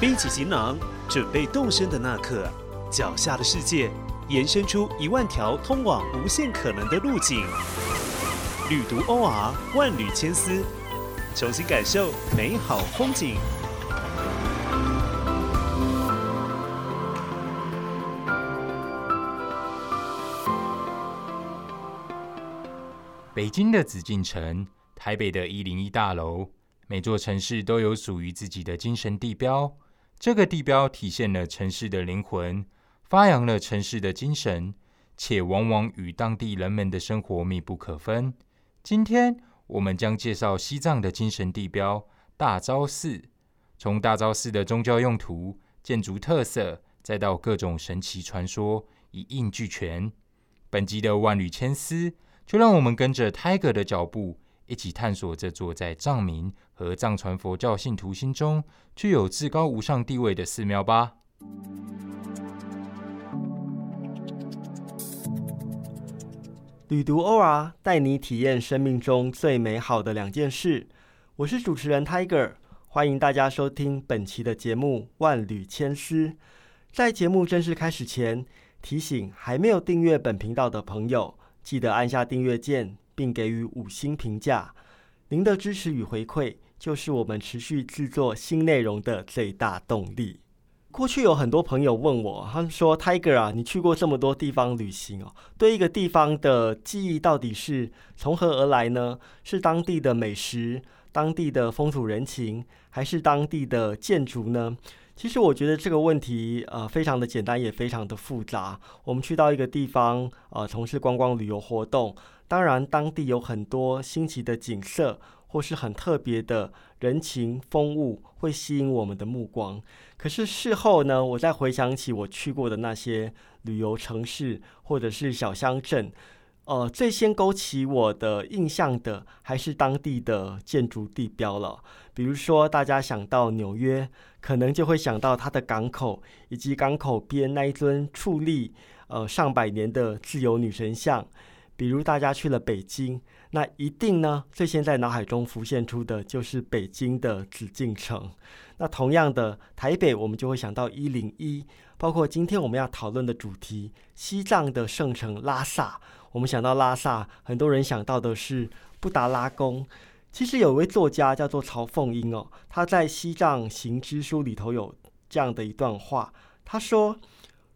背起行囊，准备动身的那刻，脚下的世界延伸出一万条通往无限可能的路径。旅途 OR 万缕千丝，重新感受美好风景。北京的紫禁城，台北的一零一大楼，每座城市都有属于自己的精神地标。这个地标体现了城市的灵魂，发扬了城市的精神，且往往与当地人们的生活密不可分。今天我们将介绍西藏的精神地标大昭寺，从大昭寺的宗教用途、建筑特色，再到各种神奇传说，一应俱全。本集的万缕千丝，就让我们跟着 Tiger 的脚步。一起探索这座在藏民和藏传佛教信徒心中具有至高无上地位的寺庙吧。旅途 OR 带你体验生命中最美好的两件事。我是主持人 Tiger，欢迎大家收听本期的节目《万缕千丝》。在节目正式开始前，提醒还没有订阅本频道的朋友，记得按下订阅键。并给予五星评价，您的支持与回馈就是我们持续制作新内容的最大动力。过去有很多朋友问我，他们说：“Tiger 啊，你去过这么多地方旅行哦，对一个地方的记忆到底是从何而来呢？是当地的美食、当地的风土人情，还是当地的建筑呢？”其实我觉得这个问题呃非常的简单，也非常的复杂。我们去到一个地方呃从事观光旅游活动。当然，当地有很多新奇的景色，或是很特别的人情风物，会吸引我们的目光。可是事后呢，我再回想起我去过的那些旅游城市或者是小乡镇，呃，最先勾起我的印象的还是当地的建筑地标了。比如说，大家想到纽约，可能就会想到它的港口，以及港口边那一尊矗立呃上百年的自由女神像。比如大家去了北京，那一定呢，最先在脑海中浮现出的就是北京的紫禁城。那同样的，台北我们就会想到一零一，包括今天我们要讨论的主题——西藏的圣城拉萨。我们想到拉萨，很多人想到的是布达拉宫。其实有一位作家叫做曹凤英哦，他在《西藏行之书》里头有这样的一段话，他说：“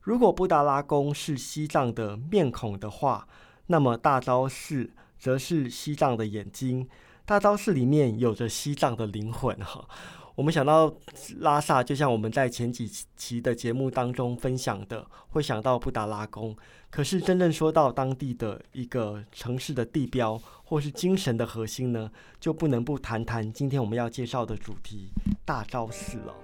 如果布达拉宫是西藏的面孔的话。”那么大昭寺则是西藏的眼睛，大昭寺里面有着西藏的灵魂哈。我们想到拉萨，就像我们在前几期的节目当中分享的，会想到布达拉宫。可是真正说到当地的一个城市的地标，或是精神的核心呢，就不能不谈谈今天我们要介绍的主题——大昭寺了。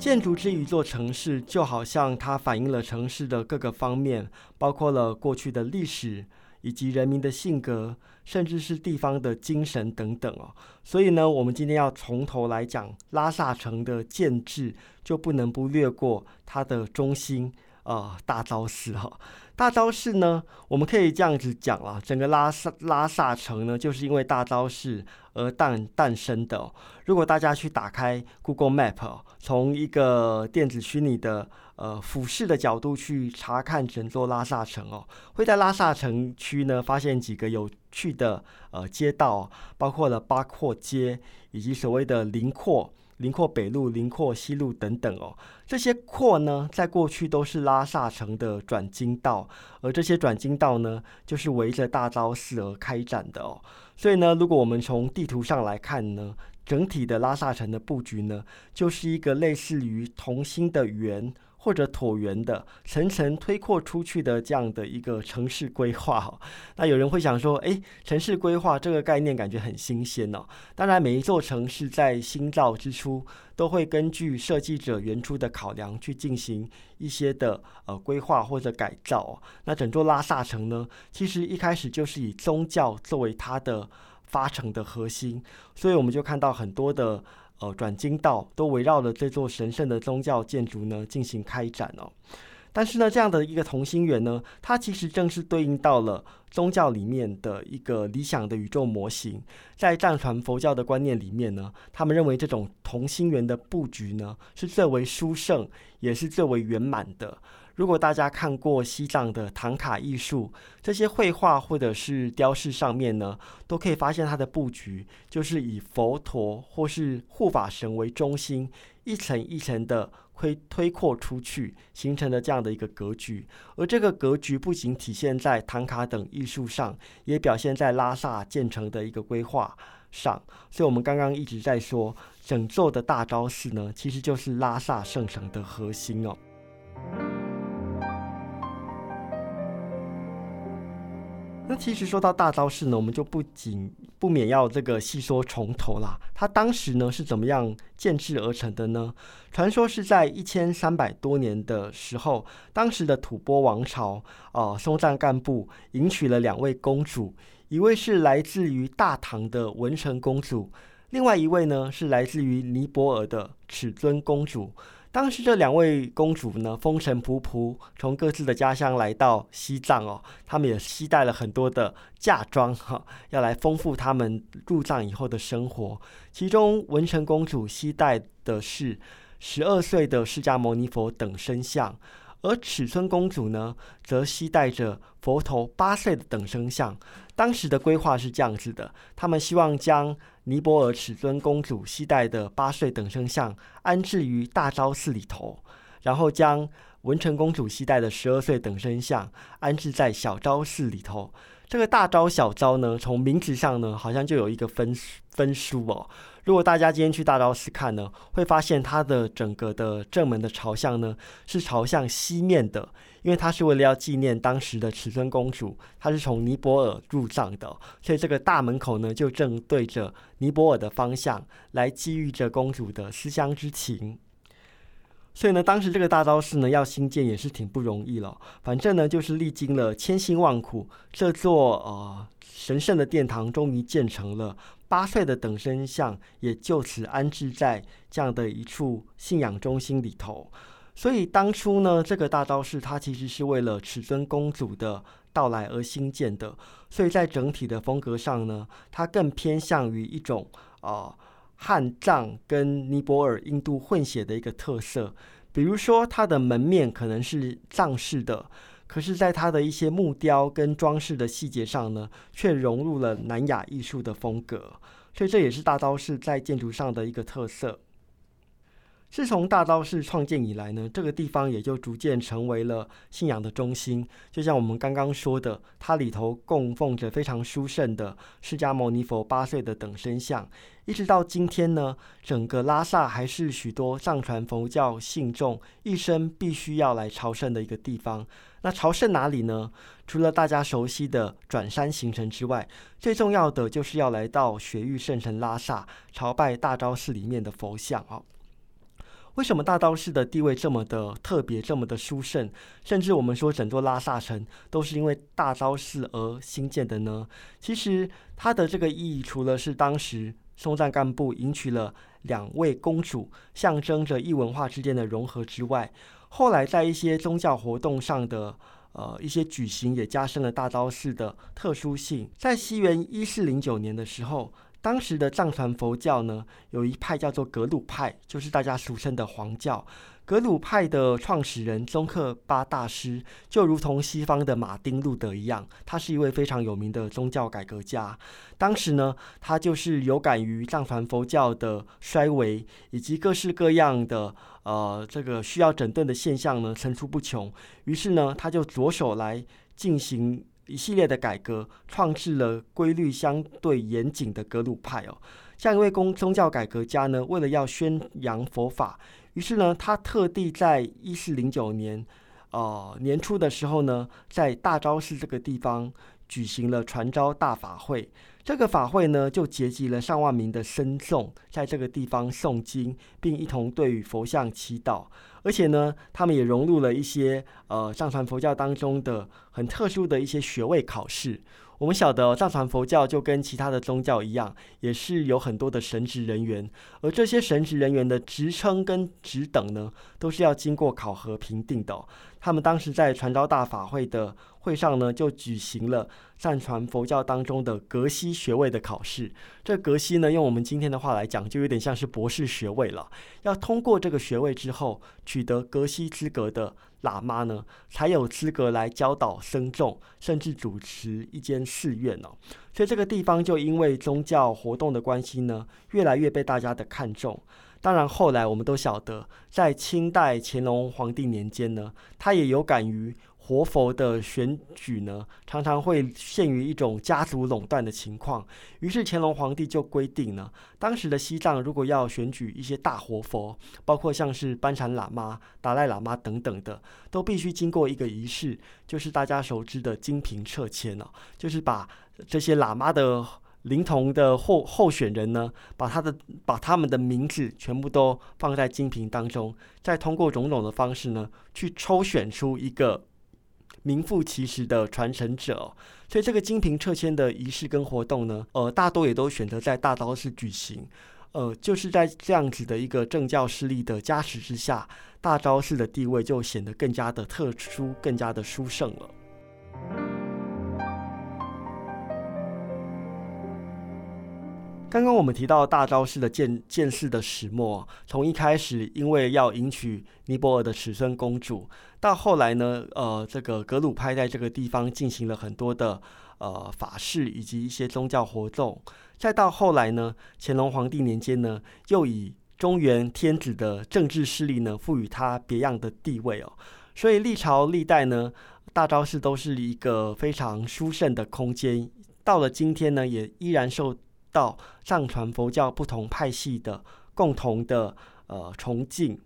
建筑之一座城市，就好像它反映了城市的各个方面，包括了过去的历史，以及人民的性格，甚至是地方的精神等等哦。所以呢，我们今天要从头来讲拉萨城的建制，就不能不略过它的中心啊大昭寺哈。大昭寺呢，我们可以这样子讲啊，整个拉萨拉萨城呢，就是因为大昭寺而诞诞生的。如果大家去打开 Google Map，从一个电子虚拟的呃俯视的角度去查看整座拉萨城哦，会在拉萨城区呢发现几个有趣的呃街道，包括了八廓街以及所谓的林廓。林廓北路、林廓西路等等哦，这些廓呢，在过去都是拉萨城的转经道，而这些转经道呢，就是围着大昭寺而开展的哦。所以呢，如果我们从地图上来看呢，整体的拉萨城的布局呢，就是一个类似于同心的圆。或者椭圆的层层推扩出去的这样的一个城市规划哈，那有人会想说，哎，城市规划这个概念感觉很新鲜哦。当然，每一座城市在新造之初，都会根据设计者原初的考量去进行一些的呃规划或者改造。那整座拉萨城呢，其实一开始就是以宗教作为它的发城的核心，所以我们就看到很多的。呃，转经道都围绕着这座神圣的宗教建筑呢进行开展哦。但是呢，这样的一个同心圆呢，它其实正是对应到了宗教里面的一个理想的宇宙模型。在藏传佛教的观念里面呢，他们认为这种同心圆的布局呢，是最为殊胜，也是最为圆满的。如果大家看过西藏的唐卡艺术，这些绘画或者是雕饰上面呢，都可以发现它的布局就是以佛陀或是护法神为中心，一层一层的推推扩出去，形成了这样的一个格局。而这个格局不仅体现在唐卡等艺术上，也表现在拉萨建成的一个规划上。所以，我们刚刚一直在说，整座的大昭寺呢，其实就是拉萨圣城的核心哦。那其实说到大昭寺呢，我们就不仅不免要这个细说从头啦。它当时呢是怎么样建制而成的呢？传说是在一千三百多年的时候，当时的吐蕃王朝啊，松赞干布迎娶了两位公主，一位是来自于大唐的文成公主，另外一位呢是来自于尼泊尔的尺尊公主。当时这两位公主呢，风尘仆仆，从各自的家乡来到西藏哦，他们也携带了很多的嫁妆哈，要来丰富他们入藏以后的生活。其中文成公主携带的是十二岁的释迦牟尼佛等身像，而尺寸公主呢，则携带着佛头八岁的等身像。当时的规划是这样子的，他们希望将尼泊尔尺尊公主携带的八岁等身像安置于大昭寺里头，然后将文成公主携带的十二岁等身像安置在小昭寺里头。这个大昭小昭呢，从名字上呢，好像就有一个分分殊哦。如果大家今天去大昭寺看呢，会发现它的整个的正门的朝向呢，是朝向西面的。因为它是为了要纪念当时的尺尊公主，她是从尼泊尔入藏的，所以这个大门口呢就正对着尼泊尔的方向，来寄予着公主的思乡之情。所以呢，当时这个大昭寺呢要兴建也是挺不容易了，反正呢就是历经了千辛万苦，这座呃神圣的殿堂终于建成了，八岁的等身像也就此安置在这样的一处信仰中心里头。所以当初呢，这个大昭寺它其实是为了尺尊公主的到来而兴建的，所以在整体的风格上呢，它更偏向于一种啊汉藏跟尼泊尔、印度混血的一个特色。比如说，它的门面可能是藏式的，可是在它的一些木雕跟装饰的细节上呢，却融入了南亚艺术的风格。所以这也是大昭寺在建筑上的一个特色。自从大昭寺创建以来呢，这个地方也就逐渐成为了信仰的中心。就像我们刚刚说的，它里头供奉着非常殊胜的释迦牟尼佛八岁的等身像。一直到今天呢，整个拉萨还是许多藏传佛教信众一生必须要来朝圣的一个地方。那朝圣哪里呢？除了大家熟悉的转山行程之外，最重要的就是要来到雪域圣城拉萨，朝拜大昭寺里面的佛像啊。为什么大昭寺的地位这么的特别，这么的殊胜？甚至我们说整座拉萨城都是因为大昭寺而兴建的呢？其实它的这个意义，除了是当时松赞干布迎娶了两位公主，象征着异文化之间的融合之外，后来在一些宗教活动上的呃一些举行，也加深了大昭寺的特殊性。在西元一四零九年的时候。当时的藏传佛教呢，有一派叫做格鲁派，就是大家俗称的黄教。格鲁派的创始人宗喀巴大师，就如同西方的马丁路德一样，他是一位非常有名的宗教改革家。当时呢，他就是有感于藏传佛教的衰微，以及各式各样的呃这个需要整顿的现象呢层出不穷。于是呢，他就着手来进行。一系列的改革，创制了规律相对严谨的格鲁派哦。像一位公宗教改革家呢，为了要宣扬佛法，于是呢，他特地在一四零九年，呃年初的时候呢，在大昭寺这个地方举行了传召大法会。这个法会呢，就结集了上万名的僧众，在这个地方诵经，并一同对于佛像祈祷。而且呢，他们也融入了一些呃藏传佛教当中的很特殊的一些学位考试。我们晓得藏传佛教就跟其他的宗教一样，也是有很多的神职人员，而这些神职人员的职称跟职等呢，都是要经过考核评定的。他们当时在传召大法会的会上呢，就举行了藏传佛教当中的格西学位的考试。这格西呢，用我们今天的话来讲，就有点像是博士学位了。要通过这个学位之后，取得格西资格的。喇嘛呢，才有资格来教导僧众，甚至主持一间寺院哦。所以这个地方就因为宗教活动的关系呢，越来越被大家的看重。当然，后来我们都晓得，在清代乾隆皇帝年间呢，他也有感于。活佛的选举呢，常常会陷于一种家族垄断的情况。于是乾隆皇帝就规定呢，当时的西藏如果要选举一些大活佛，包括像是班禅喇嘛、达赖喇嘛等等的，都必须经过一个仪式，就是大家熟知的金瓶撤签了，就是把这些喇嘛的灵童的候候选人呢，把他的把他们的名字全部都放在金瓶当中，再通过种种的方式呢，去抽选出一个。名副其实的传承者，所以这个金瓶撤迁的仪式跟活动呢，呃，大多也都选择在大昭寺举行，呃，就是在这样子的一个政教势力的加持之下，大昭寺的地位就显得更加的特殊，更加的殊胜了。刚刚我们提到大昭寺的建建寺的始末，从一开始因为要迎娶尼泊尔的尺孙公主，到后来呢，呃，这个格鲁派在这个地方进行了很多的呃法事以及一些宗教活动，再到后来呢，乾隆皇帝年间呢，又以中原天子的政治势力呢，赋予他别样的地位哦，所以历朝历代呢，大昭寺都是一个非常殊胜的空间，到了今天呢，也依然受。到藏传佛教不同派系的共同的呃崇敬，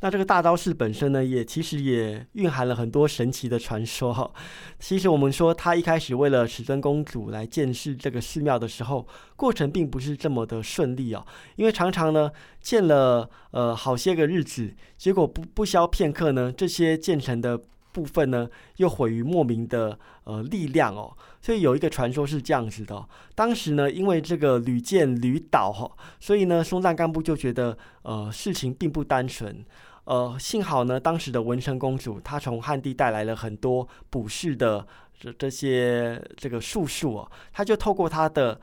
那这个大昭寺本身呢，也其实也蕴含了很多神奇的传说。其实我们说，他一开始为了尺尊公主来建设这个寺庙的时候，过程并不是这么的顺利哦，因为常常呢建了呃好些个日子，结果不不消片刻呢，这些建成的。部分呢，又毁于莫名的呃力量哦，所以有一个传说是这样子的：当时呢，因为这个屡建屡倒哈，所以呢，松赞干部就觉得呃事情并不单纯。呃，幸好呢，当时的文成公主她从汉地带来了很多卜筮的这这些这个术数哦，她就透过她的。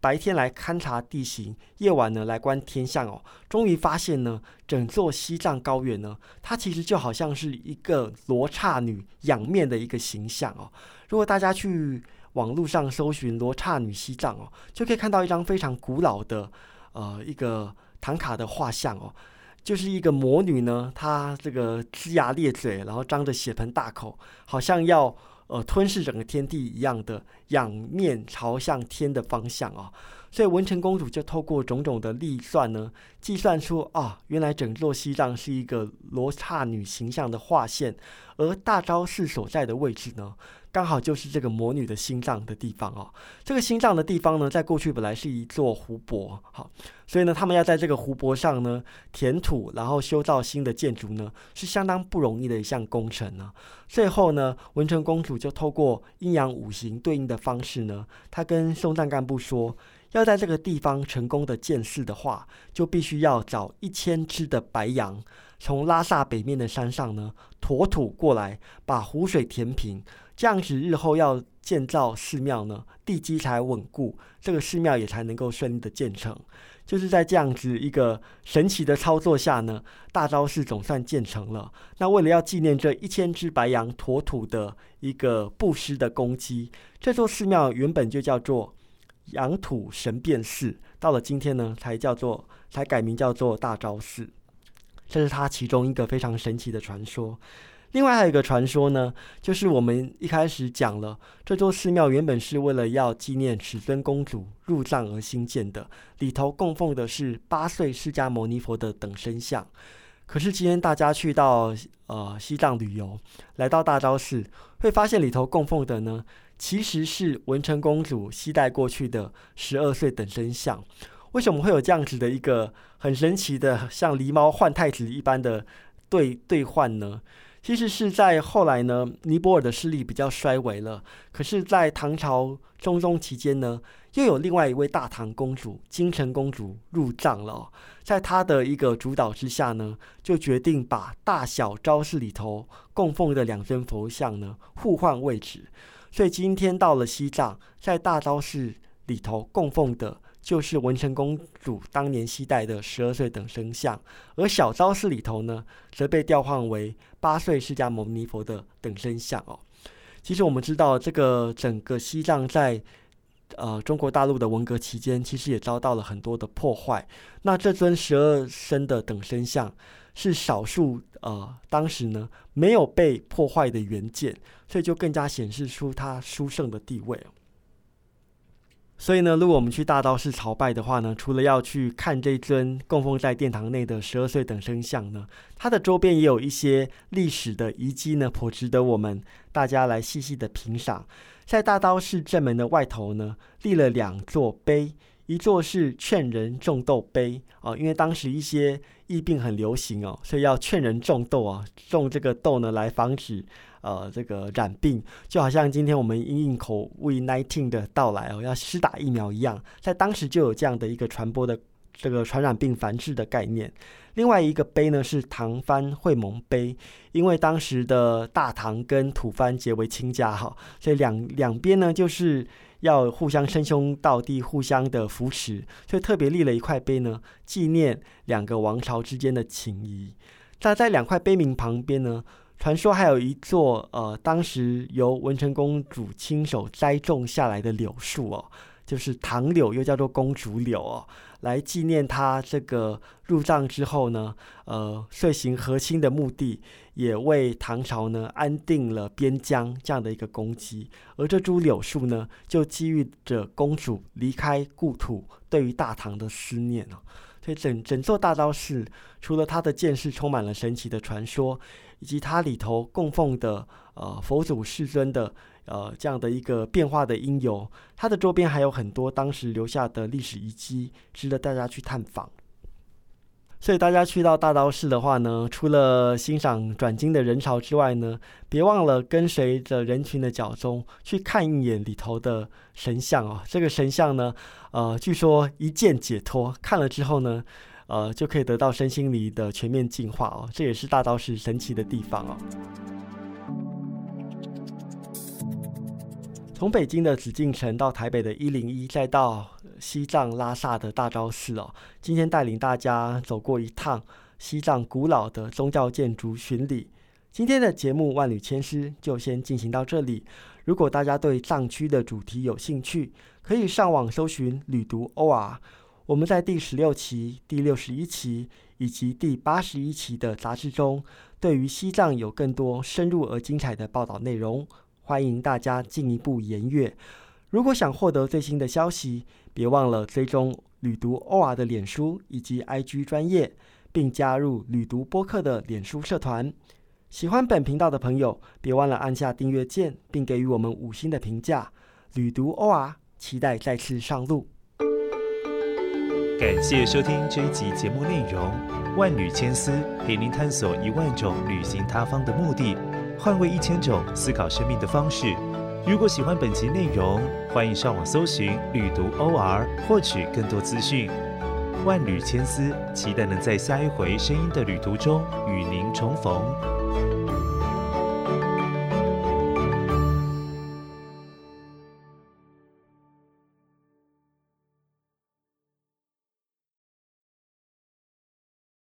白天来勘察地形，夜晚呢来观天象哦。终于发现呢，整座西藏高原呢，它其实就好像是一个罗刹女仰面的一个形象哦。如果大家去网络上搜寻罗刹女西藏哦，就可以看到一张非常古老的呃一个唐卡的画像哦，就是一个魔女呢，她这个龇牙咧嘴，然后张着血盆大口，好像要。呃，吞噬整个天地一样的仰面朝向天的方向啊，所以文成公主就透过种种的计算呢，计算出啊，原来整座西藏是一个罗刹女形象的画线，而大昭寺所在的位置呢。刚好就是这个魔女的心脏的地方哦。这个心脏的地方呢，在过去本来是一座湖泊，好，所以呢，他们要在这个湖泊上呢填土，然后修造新的建筑呢，是相当不容易的一项工程呢。最后呢，文成公主就透过阴阳五行对应的方式呢，她跟松赞干部说，要在这个地方成功的建寺的话，就必须要找一千只的白羊，从拉萨北面的山上呢驮土过来，把湖水填平。这样子日后要建造寺庙呢，地基才稳固，这个寺庙也才能够顺利的建成。就是在这样子一个神奇的操作下呢，大昭寺总算建成了。那为了要纪念这一千只白羊驮土的一个布施的功绩，这座寺庙原本就叫做羊土神变寺，到了今天呢，才叫做才改名叫做大昭寺。这是它其中一个非常神奇的传说。另外还有一个传说呢，就是我们一开始讲了，这座寺庙原本是为了要纪念尺尊公主入藏而兴建的，里头供奉的是八岁释迦牟尼佛的等身像。可是今天大家去到呃西藏旅游，来到大昭寺，会发现里头供奉的呢，其实是文成公主西带过去的十二岁等身像。为什么会有这样子的一个很神奇的，像狸猫换太子一般的兑兑换呢？其实是在后来呢，尼泊尔的势力比较衰微了。可是，在唐朝中宗期间呢，又有另外一位大唐公主金城公主入藏了。在她的一个主导之下呢，就决定把大小昭寺里头供奉的两尊佛像呢互换位置。所以今天到了西藏，在大昭寺里头供奉的。就是文成公主当年携带的十二岁等身像，而小昭寺里头呢，则被调换为八岁释迦牟尼佛的等身像哦。其实我们知道，这个整个西藏在呃中国大陆的文革期间，其实也遭到了很多的破坏。那这尊十二身的等身像，是少数呃当时呢没有被破坏的原件，所以就更加显示出它殊胜的地位。所以呢，如果我们去大道寺朝拜的话呢，除了要去看这尊供奉在殿堂内的十二岁等身像呢，它的周边也有一些历史的遗迹呢，颇值得我们大家来细细的品赏。在大道寺正门的外头呢，立了两座碑，一座是劝人种豆碑啊，因为当时一些疫病很流行哦，所以要劝人种豆啊，种这个豆呢来防止。呃，这个染病就好像今天我们因应口 V-19 的到来哦，要施打疫苗一样，在当时就有这样的一个传播的这个传染病繁殖的概念。另外一个碑呢是唐蕃会盟碑，因为当时的大唐跟吐蕃结为亲家哈，所以两两边呢就是要互相称兄道弟，互相的扶持，所以特别立了一块碑呢，纪念两个王朝之间的情谊。那在两块碑铭旁边呢？传说还有一座呃，当时由文成公主亲手栽种下来的柳树哦，就是唐柳，又叫做公主柳哦，来纪念她这个入藏之后呢，呃，遂行和亲的目的，也为唐朝呢安定了边疆这样的一个功绩。而这株柳树呢，就基于着公主离开故土对于大唐的思念哦。所以整整座大昭寺，除了它的建设充满了神奇的传说。以及它里头供奉的呃佛祖世尊的呃这样的一个变化的因由，它的周边还有很多当时留下的历史遗迹，值得大家去探访。所以大家去到大昭寺的话呢，除了欣赏转经的人潮之外呢，别忘了跟随着人群的脚踪去看一眼里头的神像哦。这个神像呢，呃，据说一键解脱，看了之后呢。呃，就可以得到身心灵的全面净化哦，这也是大道士神奇的地方哦。从北京的紫禁城到台北的一零一，再到西藏拉萨的大昭寺哦，今天带领大家走过一趟西藏古老的宗教建筑巡礼。今天的节目万缕千丝就先进行到这里。如果大家对藏区的主题有兴趣，可以上网搜寻“旅读 OR”。我们在第十六期、第六十一期以及第八十一期的杂志中，对于西藏有更多深入而精彩的报道内容，欢迎大家进一步研阅。如果想获得最新的消息，别忘了追踪旅读 OR 的脸书以及 IG 专业，并加入旅读播客的脸书社团。喜欢本频道的朋友，别忘了按下订阅键，并给予我们五星的评价。旅读 OR，期待再次上路。感谢收听这一集节目内容，万缕千丝陪您探索一万种旅行他方的目的，换位一千种思考生命的方式。如果喜欢本集内容，欢迎上网搜寻“旅读 OR” 获取更多资讯。万缕千丝，期待能在下一回声音的旅途中与您重逢。